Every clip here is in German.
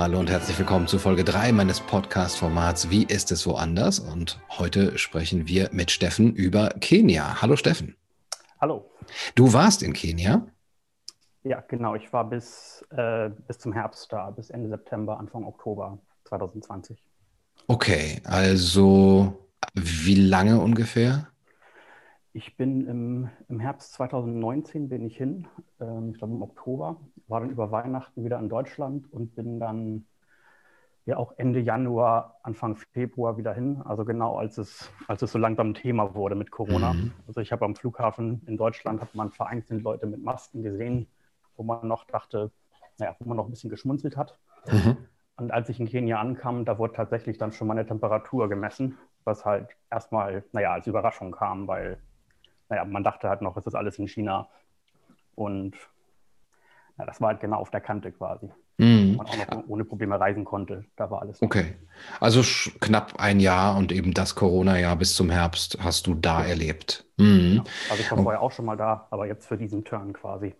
Hallo und herzlich willkommen zu Folge 3 meines Podcast-Formats Wie ist es woanders? Und heute sprechen wir mit Steffen über Kenia. Hallo Steffen. Hallo. Du warst in Kenia? Ja, genau. Ich war bis, äh, bis zum Herbst da, bis Ende September, Anfang Oktober 2020. Okay, also wie lange ungefähr? Ich bin im, im Herbst 2019 bin ich hin, ähm, ich glaube im Oktober, war dann über Weihnachten wieder in Deutschland und bin dann ja auch Ende Januar, Anfang Februar wieder hin. Also genau als es, als es so langsam ein Thema wurde mit Corona. Mhm. Also ich habe am Flughafen in Deutschland hat man vereinzelt Leute mit Masken gesehen, wo man noch dachte, naja, wo man noch ein bisschen geschmunzelt hat. Mhm. Und als ich in Kenia ankam, da wurde tatsächlich dann schon meine Temperatur gemessen, was halt erstmal, naja, als Überraschung kam, weil naja, man dachte halt noch, es ist alles in China. Und ja, das war halt genau auf der Kante quasi. Mhm. Man auch noch ohne Probleme reisen konnte. Da war alles. Okay. Also knapp ein Jahr und eben das Corona-Jahr bis zum Herbst hast du da ja. erlebt. Mhm. Ja. Also ich war vorher auch schon mal da, aber jetzt für diesen Turn quasi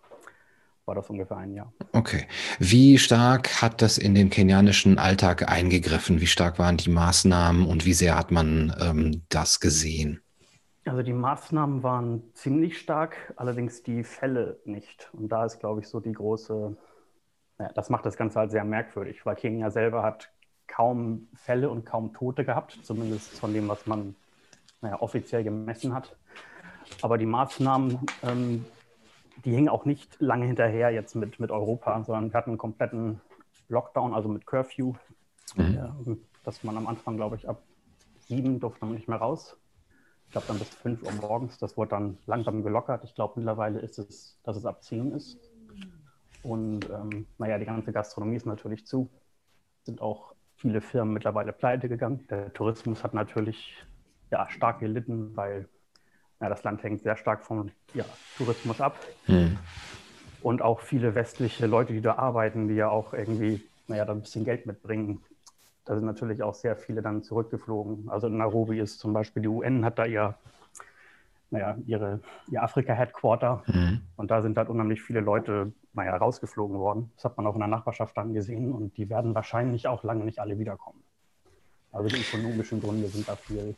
war das ungefähr ein Jahr. Okay. Wie stark hat das in den kenianischen Alltag eingegriffen? Wie stark waren die Maßnahmen und wie sehr hat man ähm, das gesehen? Also die Maßnahmen waren ziemlich stark, allerdings die Fälle nicht. Und da ist, glaube ich, so die große, naja, das macht das Ganze halt sehr merkwürdig, weil Kenia selber hat kaum Fälle und kaum Tote gehabt, zumindest von dem, was man naja, offiziell gemessen hat. Aber die Maßnahmen, ähm, die hingen auch nicht lange hinterher jetzt mit, mit Europa, sondern wir hatten einen kompletten Lockdown, also mit Curfew, mhm. ja, dass man am Anfang, glaube ich, ab sieben durfte man nicht mehr raus ich glaube dann bis 5 Uhr morgens. Das wurde dann langsam gelockert. Ich glaube mittlerweile ist es, dass es ab 10 ist. Und ähm, naja, die ganze Gastronomie ist natürlich zu. Sind auch viele Firmen mittlerweile pleite gegangen. Der Tourismus hat natürlich ja, stark gelitten, weil ja, das Land hängt sehr stark vom ja, Tourismus ab. Hm. Und auch viele westliche Leute, die da arbeiten, die ja auch irgendwie, naja, da ein bisschen Geld mitbringen, da sind natürlich auch sehr viele dann zurückgeflogen. Also in Nairobi ist zum Beispiel die UN hat da ihr, naja, ihre, ihr Afrika-Headquarter mhm. und da sind halt unheimlich viele Leute, naja, rausgeflogen worden. Das hat man auch in der Nachbarschaft dann gesehen und die werden wahrscheinlich auch lange nicht alle wiederkommen. Also die ökonomischen Gründe sind da viel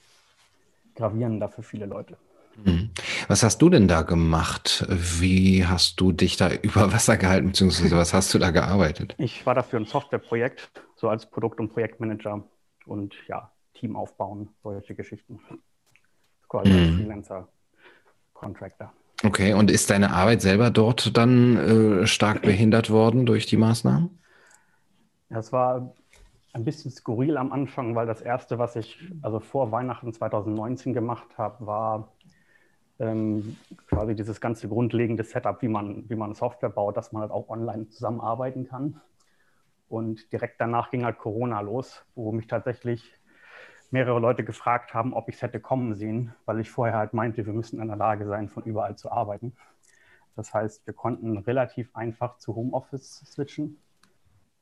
gravierender für viele Leute. Mhm. Was hast du denn da gemacht? Wie hast du dich da über Wasser gehalten, beziehungsweise was hast du da gearbeitet? Ich war dafür ein Softwareprojekt, so als Produkt- und Projektmanager und ja, Team aufbauen, solche Geschichten. Quasi mhm. Freelancer, Contractor. Okay, und ist deine Arbeit selber dort dann äh, stark behindert worden durch die Maßnahmen? Das war ein bisschen skurril am Anfang, weil das erste, was ich also vor Weihnachten 2019 gemacht habe, war ähm, quasi dieses ganze grundlegende Setup, wie man, wie man Software baut, dass man halt auch online zusammenarbeiten kann. Und direkt danach ging halt Corona los, wo mich tatsächlich mehrere Leute gefragt haben, ob ich es hätte kommen sehen, weil ich vorher halt meinte, wir müssen in der Lage sein, von überall zu arbeiten. Das heißt, wir konnten relativ einfach zu Homeoffice switchen.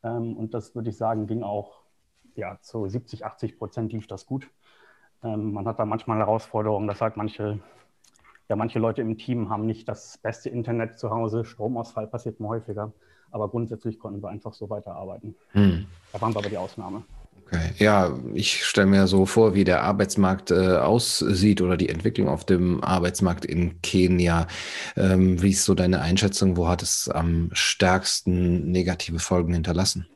Ähm, und das würde ich sagen, ging auch ja, zu 70, 80 Prozent lief das gut. Ähm, man hat da manchmal Herausforderungen, dass halt manche ja, manche Leute im Team haben nicht das beste Internet zu Hause. Stromausfall passiert mir häufiger. Aber grundsätzlich konnten wir einfach so weiterarbeiten. Hm. Da waren wir aber die Ausnahme. Okay. Ja, ich stelle mir so vor, wie der Arbeitsmarkt äh, aussieht oder die Entwicklung auf dem Arbeitsmarkt in Kenia. Ähm, wie ist so deine Einschätzung? Wo hat es am stärksten negative Folgen hinterlassen?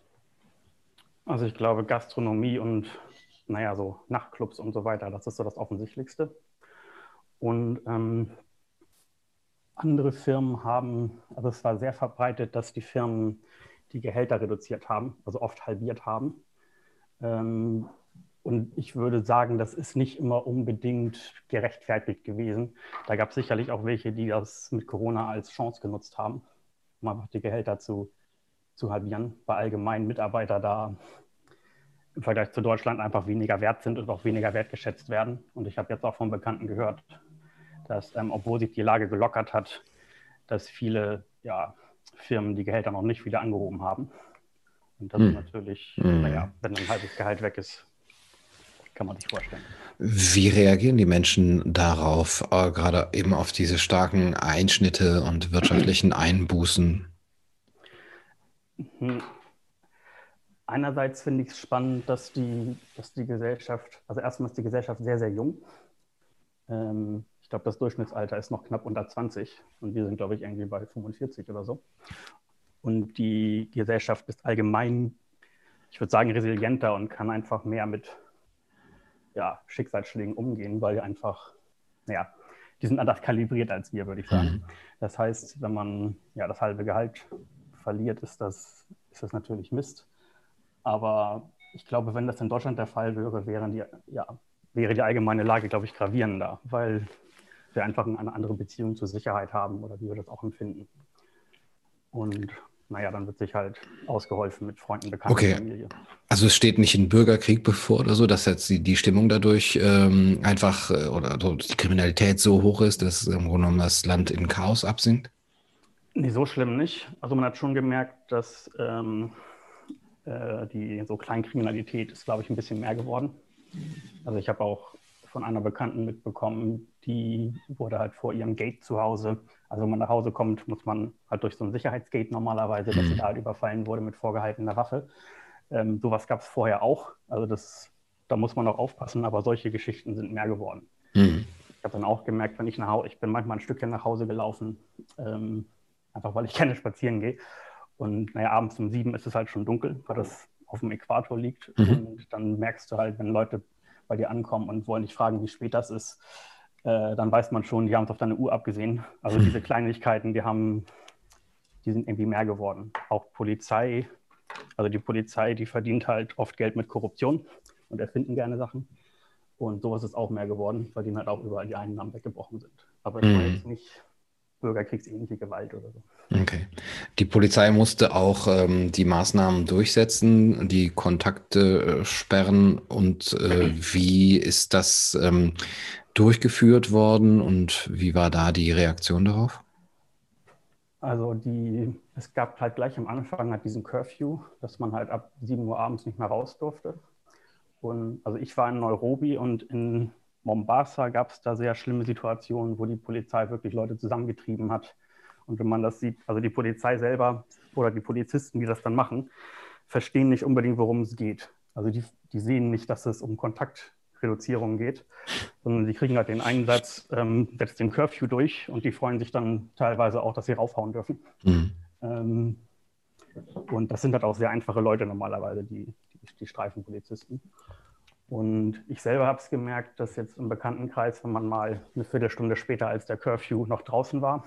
Also ich glaube Gastronomie und naja, so Nachtclubs und so weiter, das ist so das Offensichtlichste. Und ähm, andere Firmen haben, also es war sehr verbreitet, dass die Firmen die Gehälter reduziert haben, also oft halbiert haben. Ähm, und ich würde sagen, das ist nicht immer unbedingt gerechtfertigt gewesen. Da gab es sicherlich auch welche, die das mit Corona als Chance genutzt haben, um einfach die Gehälter zu, zu halbieren, weil allgemein Mitarbeiter da im Vergleich zu Deutschland einfach weniger wert sind und auch weniger wertgeschätzt werden. Und ich habe jetzt auch von Bekannten gehört, dass, ähm, obwohl sich die Lage gelockert hat, dass viele ja, Firmen die Gehälter noch nicht wieder angehoben haben. Und das hm. ist natürlich, hm. naja, wenn ein halbes Gehalt weg ist, kann man sich vorstellen. Wie reagieren die Menschen darauf, äh, gerade eben auf diese starken Einschnitte und wirtschaftlichen Einbußen? Hm. einerseits finde ich es spannend, dass die, dass die Gesellschaft, also erstmal ist die Gesellschaft sehr, sehr jung. Ähm, ich glaube, das Durchschnittsalter ist noch knapp unter 20 und wir sind, glaube ich, irgendwie bei 45 oder so. Und die Gesellschaft ist allgemein, ich würde sagen, resilienter und kann einfach mehr mit ja, Schicksalsschlägen umgehen, weil einfach, naja, die sind anders kalibriert als wir, würde ich sagen. Mhm. Das heißt, wenn man ja das halbe Gehalt verliert, ist das, ist das natürlich Mist. Aber ich glaube, wenn das in Deutschland der Fall wäre, wären die, ja, wäre die allgemeine Lage, glaube ich, gravierender, weil wir einfach eine andere Beziehung zur Sicherheit haben oder wie wir das auch empfinden. Und naja, dann wird sich halt ausgeholfen mit Freunden, Bekannten, okay. Familie. Also es steht nicht ein Bürgerkrieg bevor oder so, dass jetzt die, die Stimmung dadurch ähm, einfach äh, oder die Kriminalität so hoch ist, dass im Grunde genommen das Land in Chaos absinkt? Nee, so schlimm nicht. Also man hat schon gemerkt, dass ähm, äh, die so Kleinkriminalität ist, glaube ich, ein bisschen mehr geworden. Also ich habe auch von einer Bekannten mitbekommen, die wurde halt vor ihrem Gate zu Hause. Also wenn man nach Hause kommt, muss man halt durch so ein Sicherheitsgate normalerweise, dass sie mhm. da halt überfallen wurde mit vorgehaltener Waffe. Ähm, sowas gab es vorher auch. Also das, da muss man auch aufpassen, aber solche Geschichten sind mehr geworden. Mhm. Ich habe dann auch gemerkt, wenn ich nach Hause, ich bin manchmal ein Stückchen nach Hause gelaufen, ähm, einfach weil ich gerne spazieren gehe. Und naja, abends um sieben ist es halt schon dunkel, weil das auf dem Äquator liegt. Mhm. Und dann merkst du halt, wenn Leute bei dir ankommen und wollen dich fragen, wie spät das ist, äh, dann weiß man schon, die haben es auf deine Uhr abgesehen. Also diese Kleinigkeiten, die haben, die sind irgendwie mehr geworden. Auch Polizei, also die Polizei, die verdient halt oft Geld mit Korruption und erfinden gerne Sachen. Und sowas ist auch mehr geworden, weil denen halt auch überall die Einnahmen weggebrochen sind. Aber es mhm. war jetzt nicht bürgerkriegsähnliche Gewalt oder so. Okay. Die Polizei musste auch ähm, die Maßnahmen durchsetzen, die Kontakte äh, sperren. Und äh, wie ist das ähm, durchgeführt worden und wie war da die Reaktion darauf? Also die, es gab halt gleich am Anfang halt diesen Curfew, dass man halt ab 7 Uhr abends nicht mehr raus durfte. Und also ich war in Nairobi und in Mombasa gab es da sehr schlimme Situationen, wo die Polizei wirklich Leute zusammengetrieben hat. Und wenn man das sieht, also die Polizei selber oder die Polizisten, die das dann machen, verstehen nicht unbedingt, worum es geht. Also die, die sehen nicht, dass es um Kontaktreduzierung geht, sondern die kriegen halt den Einsatz, ähm, setzt den Curfew durch und die freuen sich dann teilweise auch, dass sie raufhauen dürfen. Mhm. Ähm, und das sind halt auch sehr einfache Leute normalerweise, die, die, die Streifenpolizisten. Und ich selber habe es gemerkt, dass jetzt im Bekanntenkreis, wenn man mal eine Viertelstunde später als der Curfew noch draußen war,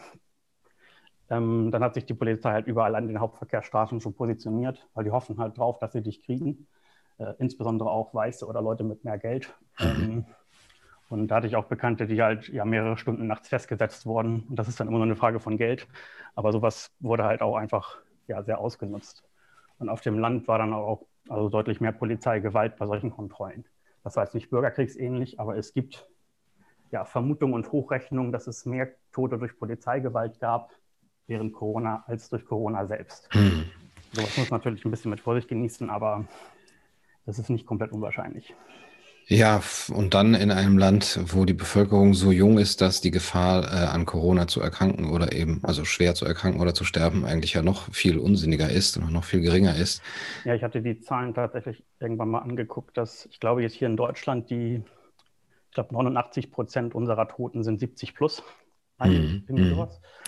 ähm, dann hat sich die Polizei halt überall an den Hauptverkehrsstraßen schon positioniert, weil die hoffen halt drauf, dass sie dich kriegen. Äh, insbesondere auch Weiße oder Leute mit mehr Geld. Ähm, und da hatte ich auch Bekannte, die halt ja mehrere Stunden nachts festgesetzt wurden. Und das ist dann immer nur eine Frage von Geld. Aber sowas wurde halt auch einfach ja, sehr ausgenutzt. Und auf dem Land war dann auch also deutlich mehr Polizeigewalt bei solchen Kontrollen. Das war jetzt nicht bürgerkriegsähnlich, aber es gibt ja, Vermutungen und Hochrechnungen, dass es mehr Tote durch Polizeigewalt gab während Corona als durch Corona selbst. Hm. Sowas muss man natürlich ein bisschen mit Vorsicht genießen, aber das ist nicht komplett unwahrscheinlich. Ja, und dann in einem Land, wo die Bevölkerung so jung ist, dass die Gefahr äh, an Corona zu erkranken oder eben, also schwer zu erkranken oder zu sterben, eigentlich ja noch viel unsinniger ist und noch viel geringer ist. Ja, ich hatte die Zahlen tatsächlich irgendwann mal angeguckt, dass ich glaube, jetzt hier in Deutschland die, ich glaube, 89 Prozent unserer Toten sind 70 plus. Mhm.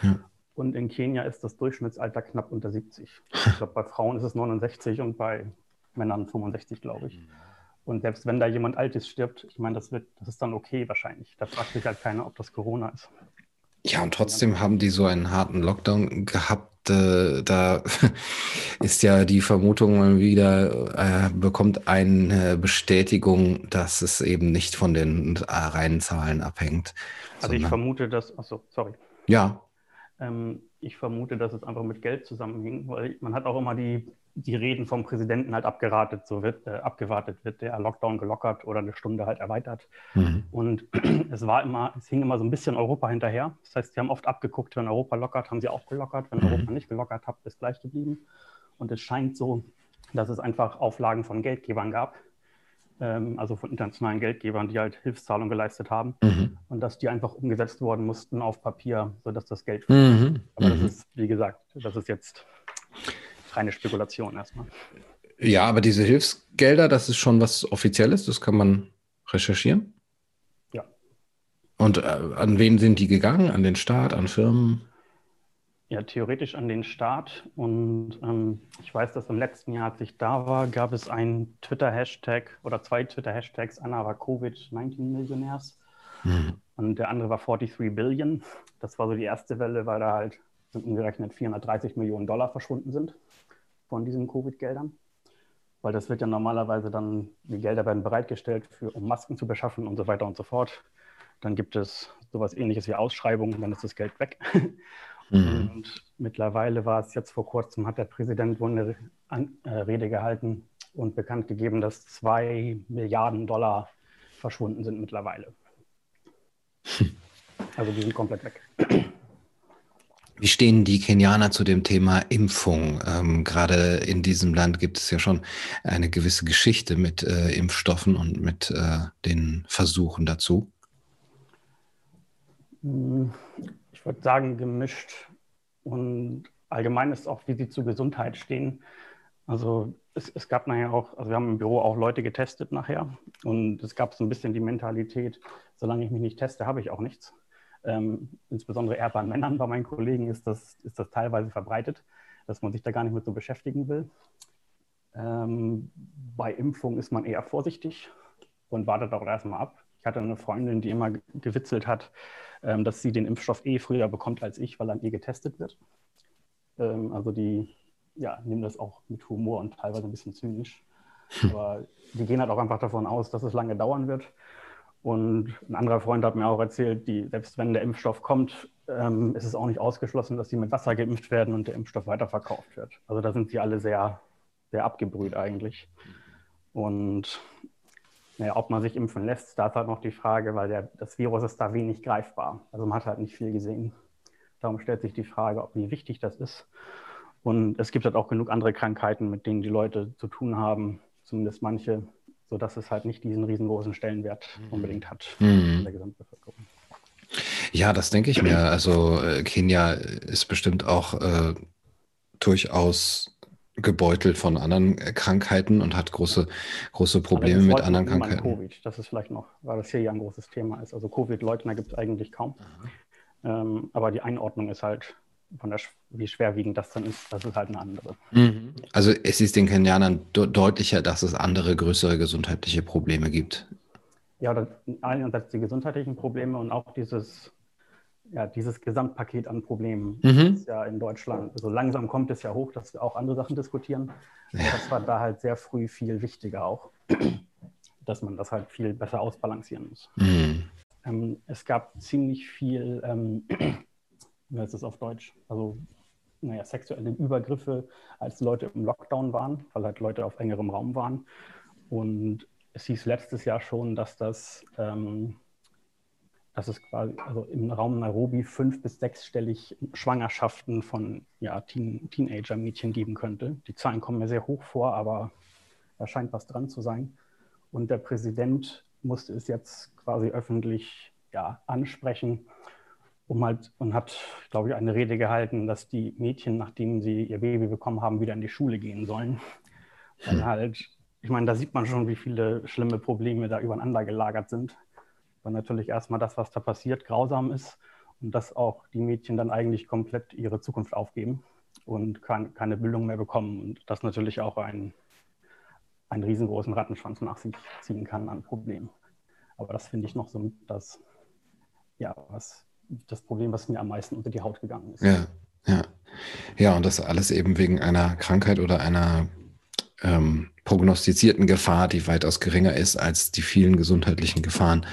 Ja. Und in Kenia ist das Durchschnittsalter knapp unter 70. Ich glaube, bei Frauen ist es 69 und bei Männern 65, glaube ich. Und selbst wenn da jemand Altes stirbt, ich meine, das, wird, das ist dann okay wahrscheinlich. Da fragt sich halt keiner, ob das Corona ist. Ja, und trotzdem haben die so einen harten Lockdown gehabt. Äh, da ist ja die Vermutung mal wieder, äh, bekommt eine Bestätigung, dass es eben nicht von den äh, reinen Zahlen abhängt. Also ich vermute, dass, achso, sorry. Ja. Ähm, ich vermute, dass es einfach mit Geld zusammenhing, weil man hat auch immer die die Reden vom Präsidenten halt abgeratet, so wird, äh, abgewartet, wird der Lockdown gelockert oder eine Stunde halt erweitert. Mhm. Und es war immer, es hing immer so ein bisschen Europa hinterher. Das heißt, sie haben oft abgeguckt, wenn Europa lockert, haben sie auch gelockert. Wenn mhm. Europa nicht gelockert hat, ist gleich geblieben. Und es scheint so, dass es einfach Auflagen von Geldgebern gab, ähm, also von internationalen Geldgebern, die halt Hilfszahlungen geleistet haben mhm. und dass die einfach umgesetzt worden mussten auf Papier, sodass das Geld. Mhm. Aber das mhm. ist, wie gesagt, das ist jetzt reine Spekulation erstmal. Ja, aber diese Hilfsgelder, das ist schon was Offizielles, das kann man recherchieren. Ja. Und äh, an wen sind die gegangen? An den Staat, an Firmen? Ja, theoretisch an den Staat. Und ähm, ich weiß, dass im letzten Jahr, als ich da war, gab es einen Twitter-Hashtag oder zwei Twitter-Hashtags. Einer war Covid-19-Millionärs mhm. und der andere war 43 Billion. Das war so die erste Welle, weil da halt sind umgerechnet 430 Millionen Dollar verschwunden sind von diesen Covid-Geldern. Weil das wird ja normalerweise dann, die Gelder werden bereitgestellt, für, um Masken zu beschaffen und so weiter und so fort. Dann gibt es sowas ähnliches wie Ausschreibungen, dann ist das Geld weg. Mhm. Und mittlerweile war es jetzt vor kurzem, hat der Präsident wohl eine An äh, Rede gehalten und bekannt gegeben, dass zwei Milliarden Dollar verschwunden sind mittlerweile. Also die sind komplett weg. Wie stehen die Kenianer zu dem Thema Impfung? Ähm, gerade in diesem Land gibt es ja schon eine gewisse Geschichte mit äh, Impfstoffen und mit äh, den Versuchen dazu. Hm, ich würde sagen, gemischt. Und allgemein ist auch, wie sie zur Gesundheit stehen. Also es, es, gab nachher auch, also wir haben im Büro auch Leute getestet nachher. Und es gab so ein bisschen die Mentalität, solange ich mich nicht teste, habe ich auch nichts. Ähm, insbesondere eher bei Männern, bei meinen Kollegen ist das, ist das teilweise verbreitet, dass man sich da gar nicht mit so beschäftigen will. Ähm, bei Impfung ist man eher vorsichtig und wartet auch erstmal ab. Ich hatte eine Freundin, die immer gewitzelt hat, ähm, dass sie den Impfstoff eh früher bekommt als ich, weil an ihr getestet wird. Ähm, also die ja, nehmen das auch mit Humor und teilweise ein bisschen zynisch. Aber die gehen halt auch einfach davon aus, dass es lange dauern wird und ein anderer Freund hat mir auch erzählt, die, selbst wenn der Impfstoff kommt, ähm, ist es auch nicht ausgeschlossen, dass sie mit Wasser geimpft werden und der Impfstoff weiterverkauft wird. Also da sind sie alle sehr, sehr abgebrüht eigentlich. Und naja, ob man sich impfen lässt, da ist halt noch die Frage, weil der, das Virus ist da wenig greifbar. Also man hat halt nicht viel gesehen. Darum stellt sich die Frage, ob wie wichtig das ist. Und es gibt halt auch genug andere Krankheiten, mit denen die Leute zu tun haben, zumindest manche, sodass es halt nicht diesen riesengroßen Stellenwert mhm. unbedingt hat mhm. in der Gesamtbevölkerung. Ja, das denke ich mir. Also äh, Kenia ist bestimmt auch äh, durchaus gebeutelt von anderen äh, Krankheiten und hat große, große Probleme mit anderen Krankheiten. Covid, das ist vielleicht noch, weil das hier ja ein großes Thema ist. Also Covid-Leugner gibt es eigentlich kaum. Ähm, aber die Einordnung ist halt von der, wie schwerwiegend das dann ist, das ist halt eine andere. Mhm. Also es ist den Kenianern de deutlicher, dass es andere größere gesundheitliche Probleme gibt. Ja, einerseits die gesundheitlichen Probleme und auch dieses, ja, dieses Gesamtpaket an Problemen mhm. ist ja in Deutschland. So also langsam kommt es ja hoch, dass wir auch andere Sachen diskutieren. Ja. Das war da halt sehr früh viel wichtiger auch, dass man das halt viel besser ausbalancieren muss. Mhm. Ähm, es gab ziemlich viel ähm, wie heißt das auf Deutsch? Also, naja, sexuelle Übergriffe, als Leute im Lockdown waren, weil halt Leute auf engerem Raum waren. Und es hieß letztes Jahr schon, dass das, ähm, dass es quasi, also im Raum Nairobi fünf- bis sechsstellig Schwangerschaften von ja, Teen Teenager-Mädchen geben könnte. Die Zahlen kommen mir sehr hoch vor, aber da scheint was dran zu sein. Und der Präsident musste es jetzt quasi öffentlich ja, ansprechen um halt, und hat, glaube ich, eine Rede gehalten, dass die Mädchen, nachdem sie ihr Baby bekommen haben, wieder in die Schule gehen sollen. Weil hm. halt, ich meine, da sieht man schon, wie viele schlimme Probleme da übereinander gelagert sind. Weil natürlich erstmal das, was da passiert, grausam ist und dass auch die Mädchen dann eigentlich komplett ihre Zukunft aufgeben und kein, keine Bildung mehr bekommen und das natürlich auch einen, einen riesengroßen Rattenschwanz nach sich ziehen kann an Problemen. Aber das finde ich noch so das, ja, was das Problem, was mir am meisten unter die Haut gegangen ist. Ja, ja. Ja, und das alles eben wegen einer Krankheit oder einer ähm, prognostizierten Gefahr, die weitaus geringer ist als die vielen gesundheitlichen Gefahren,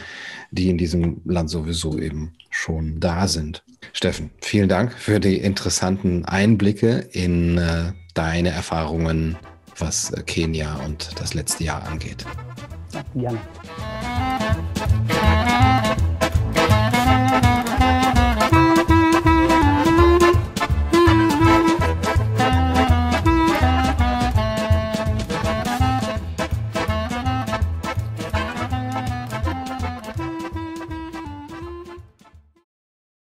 die in diesem Land sowieso eben schon da sind. Steffen, vielen Dank für die interessanten Einblicke in äh, deine Erfahrungen, was äh, Kenia und das letzte Jahr angeht. Ja, gerne.